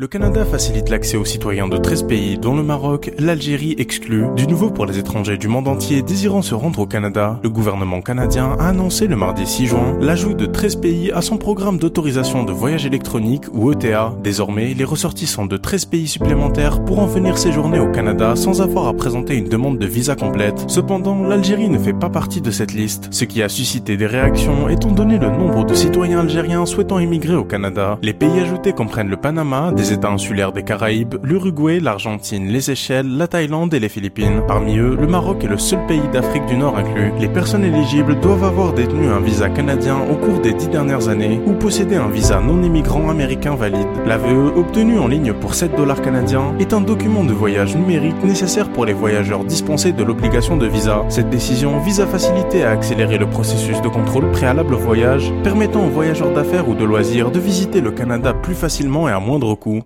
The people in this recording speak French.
Le Canada facilite l'accès aux citoyens de 13 pays, dont le Maroc, l'Algérie exclue. Du nouveau pour les étrangers du monde entier désirant se rendre au Canada, le gouvernement canadien a annoncé le mardi 6 juin l'ajout de 13 pays à son programme d'autorisation de voyage électronique ou ETA. Désormais, les ressortissants de 13 pays supplémentaires pourront venir séjourner au Canada sans avoir à présenter une demande de visa complète. Cependant, l'Algérie ne fait pas partie de cette liste, ce qui a suscité des réactions étant donné le nombre de citoyens algériens souhaitant immigrer au Canada. Les pays ajoutés comprennent le Panama, États insulaires des Caraïbes, l'Uruguay, l'Argentine, les Seychelles, la Thaïlande et les Philippines. Parmi eux, le Maroc est le seul pays d'Afrique du Nord inclus. Les personnes éligibles doivent avoir détenu un visa canadien au cours des dix dernières années ou posséder un visa non immigrant américain valide. L'AVE, obtenu en ligne pour 7 dollars canadiens, est un document de voyage numérique nécessaire pour les voyageurs dispensés de l'obligation de visa. Cette décision vise à faciliter et à accélérer le processus de contrôle préalable au voyage, permettant aux voyageurs d'affaires ou de loisirs de visiter le Canada plus facilement et à moindre coût.